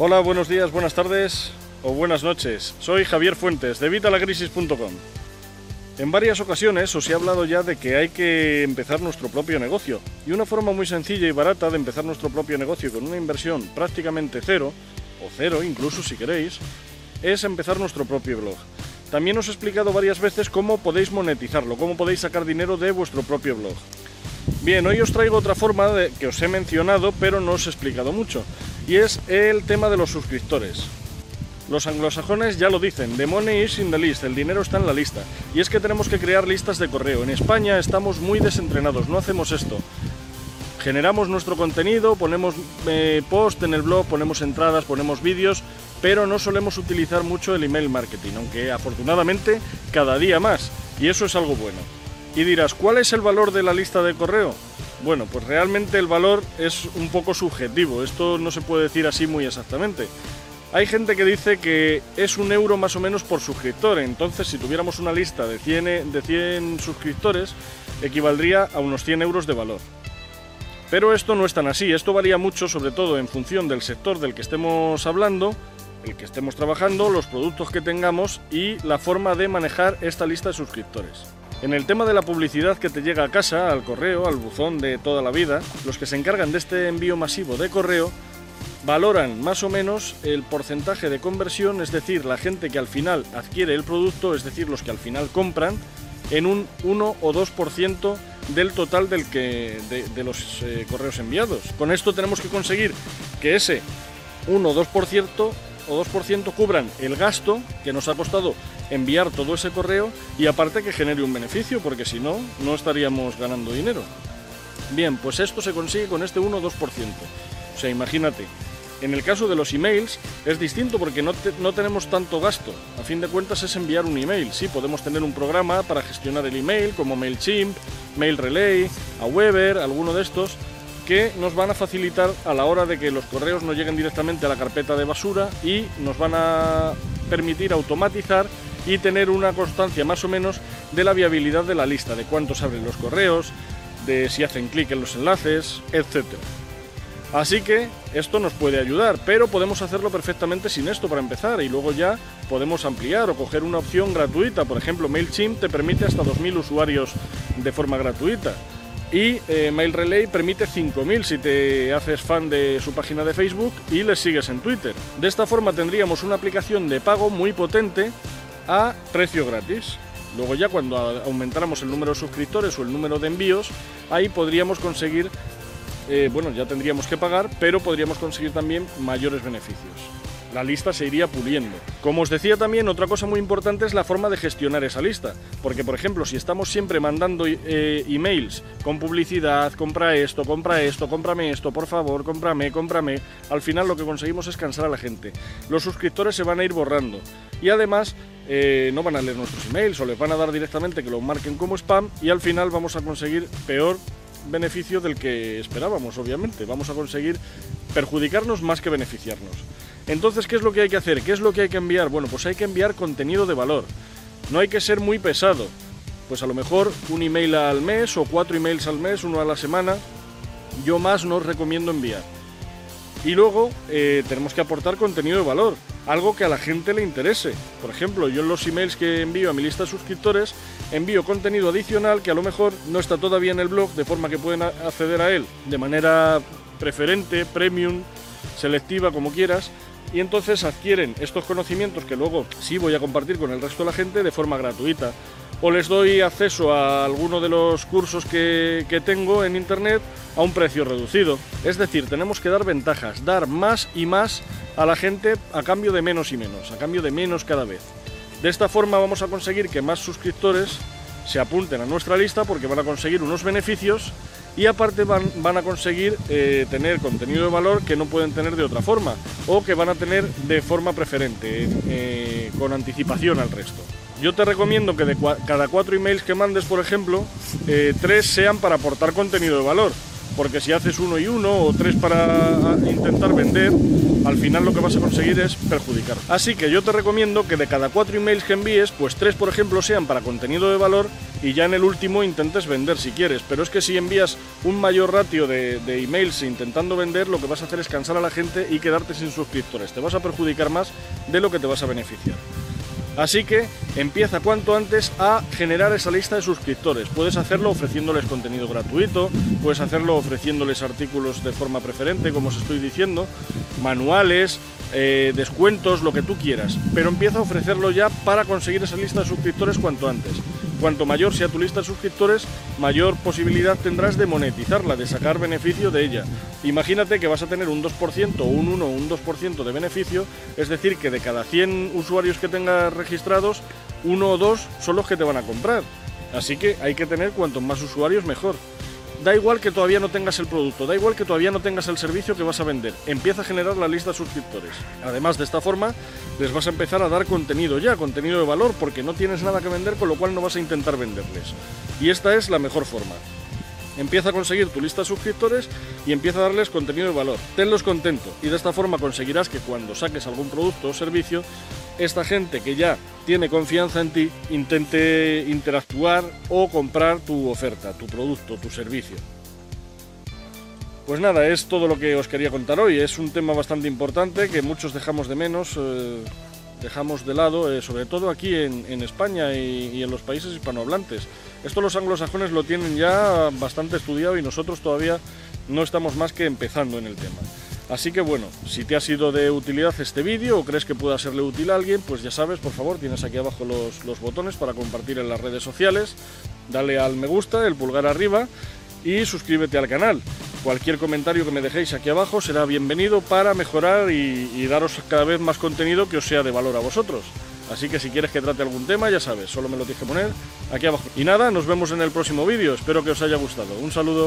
Hola, buenos días, buenas tardes o buenas noches. Soy Javier Fuentes de Vitalacrisis.com. En varias ocasiones os he hablado ya de que hay que empezar nuestro propio negocio y una forma muy sencilla y barata de empezar nuestro propio negocio con una inversión prácticamente cero, o cero incluso si queréis, es empezar nuestro propio blog. También os he explicado varias veces cómo podéis monetizarlo, cómo podéis sacar dinero de vuestro propio blog. Bien, hoy os traigo otra forma que os he mencionado pero no os he explicado mucho y es el tema de los suscriptores. Los anglosajones ya lo dicen, the money is in the list, el dinero está en la lista. Y es que tenemos que crear listas de correo. En España estamos muy desentrenados, no hacemos esto. Generamos nuestro contenido, ponemos eh, post en el blog, ponemos entradas, ponemos vídeos, pero no solemos utilizar mucho el email marketing, aunque afortunadamente cada día más. Y eso es algo bueno. Y dirás, ¿cuál es el valor de la lista de correo? Bueno, pues realmente el valor es un poco subjetivo, esto no se puede decir así muy exactamente. Hay gente que dice que es un euro más o menos por suscriptor, entonces si tuviéramos una lista de 100, de 100 suscriptores, equivaldría a unos 100 euros de valor. Pero esto no es tan así, esto varía mucho sobre todo en función del sector del que estemos hablando, el que estemos trabajando, los productos que tengamos y la forma de manejar esta lista de suscriptores. En el tema de la publicidad que te llega a casa, al correo, al buzón de toda la vida, los que se encargan de este envío masivo de correo valoran más o menos el porcentaje de conversión, es decir, la gente que al final adquiere el producto, es decir, los que al final compran, en un 1 o 2% del total del que, de, los eh, correos enviados. Con esto tenemos que conseguir que ese 1 o 2% o 2% cubran el gasto que nos ha costado enviar todo ese correo y aparte que genere un beneficio, porque si no, no estaríamos ganando dinero. Bien, pues esto se consigue con este 1 o 2%. O sea, imagínate, en el caso de los emails es distinto porque no, tenemos tanto gasto. A fin de cuentas es enviar un email. Sí, podemos tener un programa para gestionar el email como MailChimp, MailRelay, Aweber, alguno de estos, que nos van a facilitar a la hora de que los correos no lleguen directamente a la carpeta de basura y nos van a permitir automatizar y tener una constancia más o menos de la viabilidad de la lista, de cuántos abren los correos, de si hacen clic en los enlaces, etcétera. Así que esto nos puede ayudar, pero podemos hacerlo perfectamente sin esto para empezar y luego ya podemos ampliar o coger una opción gratuita. Por ejemplo, MailChimp te permite hasta 2.000 usuarios de forma gratuita y eh, MailRelay permite 5.000 si te haces fan de su página de Facebook y les sigues en Twitter. De esta forma tendríamos una aplicación de pago muy potente a precio gratis. Luego ya cuando aumentáramos el número de suscriptores o el número de envíos, ahí podríamos conseguir eh, bueno, ya tendríamos que pagar, pero podríamos conseguir también mayores beneficios. La lista se iría puliendo. Como os decía también, otra cosa muy importante es la forma de gestionar esa lista. Porque, por ejemplo, si estamos siempre mandando eh, emails con publicidad, compra esto, compra esto, cómprame esto, por favor, cómprame, cómprame, al final lo que conseguimos es cansar a la gente. Los suscriptores se van a ir borrando. Y además, eh, no van a leer nuestros emails o les van a dar directamente que lo marquen como spam y al final vamos a conseguir peor beneficio del que esperábamos, obviamente. Vamos a conseguir perjudicarnos más que beneficiarnos. Entonces, ¿qué es lo que hay que hacer? ¿Qué es lo que hay que enviar? Bueno, pues hay que enviar contenido de valor. No hay que ser muy pesado. Pues a lo mejor un email al mes o cuatro emails al mes, uno a la semana. Yo más no os recomiendo enviar. Y luego eh, tenemos que aportar contenido de valor, algo que a la gente le interese. Por ejemplo, yo en los emails que envío a mi lista de suscriptores envío contenido adicional que a lo mejor no está todavía en el blog, de forma que pueden acceder a él de manera preferente, premium, selectiva, como quieras. Y entonces adquieren estos conocimientos que luego sí voy a compartir con el resto de la gente de forma gratuita o les doy acceso a alguno de los cursos que, tengo en internet a un precio reducido. Es decir, tenemos que dar ventajas, dar más y más a la gente a cambio de menos y menos, a cambio de menos cada vez. De esta forma vamos a conseguir que más suscriptores se apunten a nuestra lista porque van a conseguir unos beneficios y aparte van, a conseguir eh, tener contenido de valor que no pueden tener de otra forma o que van a tener de forma preferente, eh, con anticipación al resto. Yo te recomiendo que de cada cuatro emails que mandes, por ejemplo, eh, tres sean para aportar contenido de valor. Porque si haces uno y uno o tres para intentar vender, al final lo que vas a conseguir es perjudicar. Así que yo te recomiendo que de cada cuatro emails que envíes, pues tres por ejemplo sean para contenido de valor y ya en el último intentes vender si quieres. Pero es que si envías un mayor ratio de, de emails intentando vender, lo que vas a hacer es cansar a la gente y quedarte sin suscriptores. Te vas a perjudicar más de lo que te vas a beneficiar. Así que empieza cuanto antes a generar esa lista de suscriptores. Puedes hacerlo ofreciéndoles contenido gratuito, puedes hacerlo ofreciéndoles artículos de forma preferente, como os estoy diciendo, manuales, eh, descuentos, lo que tú quieras. Pero empieza a ofrecerlo ya para conseguir esa lista de suscriptores cuanto antes. Cuanto mayor sea tu lista de suscriptores, mayor posibilidad tendrás de monetizarla, de sacar beneficio de ella. Imagínate que vas a tener un 2%, un 1 o un 2% de beneficio, es decir, que de cada 100 usuarios que tengas registrados, uno o dos son los que te van a comprar. Así que hay que tener cuantos más usuarios mejor. Da igual que todavía no tengas el producto, da igual que todavía no tengas el servicio que vas a vender. Empieza a generar la lista de suscriptores. Además, de esta forma, les vas a empezar a dar contenido ya, contenido de valor, porque no tienes nada que vender, con lo cual no vas a intentar venderles. Y esta es la mejor forma. Empieza a conseguir tu lista de suscriptores y empieza a darles contenido de valor. Tenlos contentos y de esta forma conseguirás que cuando saques algún producto o servicio, esta gente que ya tiene confianza en ti intente interactuar o comprar tu oferta, tu producto, tu servicio. Pues nada, es todo lo que os quería contar hoy. Es un tema bastante importante que muchos dejamos de menos, eh, dejamos de lado, eh, sobre todo aquí en, España y, y, en los países hispanohablantes. Esto los anglosajones lo tienen ya bastante estudiado y nosotros todavía no estamos más que empezando en el tema. Así que bueno, si te ha sido de utilidad este vídeo o crees que pueda serle útil a alguien, pues ya sabes, por favor, tienes aquí abajo los, botones para compartir en las redes sociales, dale al me gusta, el pulgar arriba y suscríbete al canal. Cualquier comentario que me dejéis aquí abajo será bienvenido para mejorar y, y daros cada vez más contenido que os sea de valor a vosotros. Así que si quieres que trate algún tema, ya sabes, solo me lo tienes que poner aquí abajo. Y nada, nos vemos en el próximo vídeo, espero que os haya gustado. Un saludo.